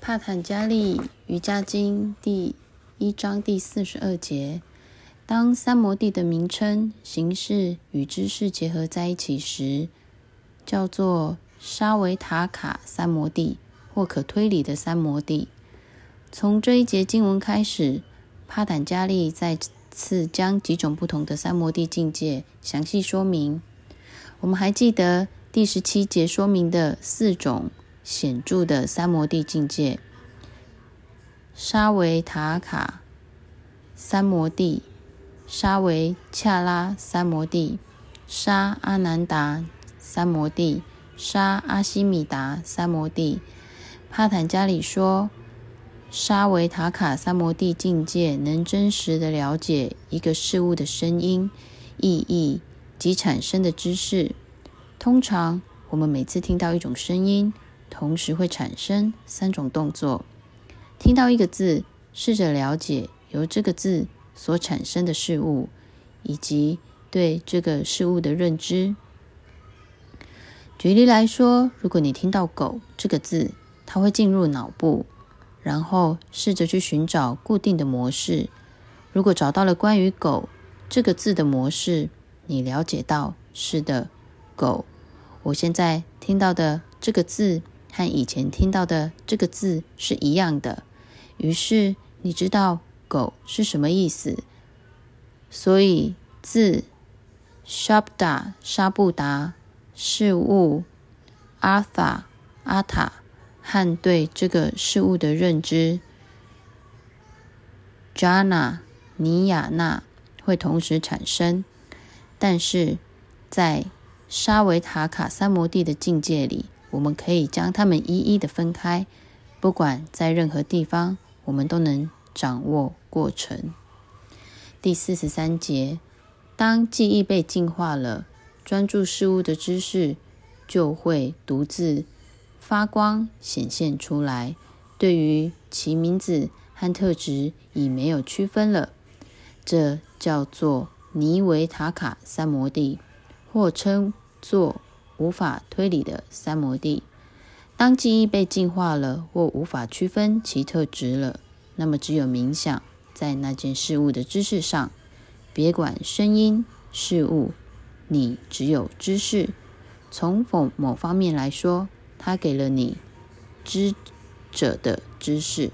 帕坦加利瑜伽经第一章第四十二节：当三摩地的名称、形式与知识结合在一起时，叫做沙维塔卡三摩地，或可推理的三摩地。从这一节经文开始，帕坦加利再次将几种不同的三摩地境界详细说明。我们还记得第十七节说明的四种显著的三摩地境界：沙维塔卡三摩地、沙维恰拉三摩地、沙阿南达三摩地、沙阿西米达三摩地。帕坦加里说。沙维塔卡三摩地境界能真实的了解一个事物的声音、意义及产生的知识。通常，我们每次听到一种声音，同时会产生三种动作：听到一个字，试着了解由这个字所产生的事物，以及对这个事物的认知。举例来说，如果你听到“狗”这个字，它会进入脑部。然后试着去寻找固定的模式。如果找到了关于“狗”这个字的模式，你了解到是的，狗。我现在听到的这个字和以前听到的这个字是一样的。于是你知道“狗”是什么意思。所以字 “shabda” 沙布达事物 “artha” 阿塔。和对这个事物的认知，Jana 尼亚纳会同时产生，但是在沙维塔卡三摩地的境界里，我们可以将它们一一的分开。不管在任何地方，我们都能掌握过程。第四十三节，当记忆被净化了，专注事物的知识就会独自。发光显现出来，对于其名字和特质已没有区分了。这叫做尼维塔卡三摩地，或称作无法推理的三摩地。当记忆被净化了，或无法区分其特质了，那么只有冥想在那件事物的知识上。别管声音、事物，你只有知识。从某某方面来说。它给了你知者的知识。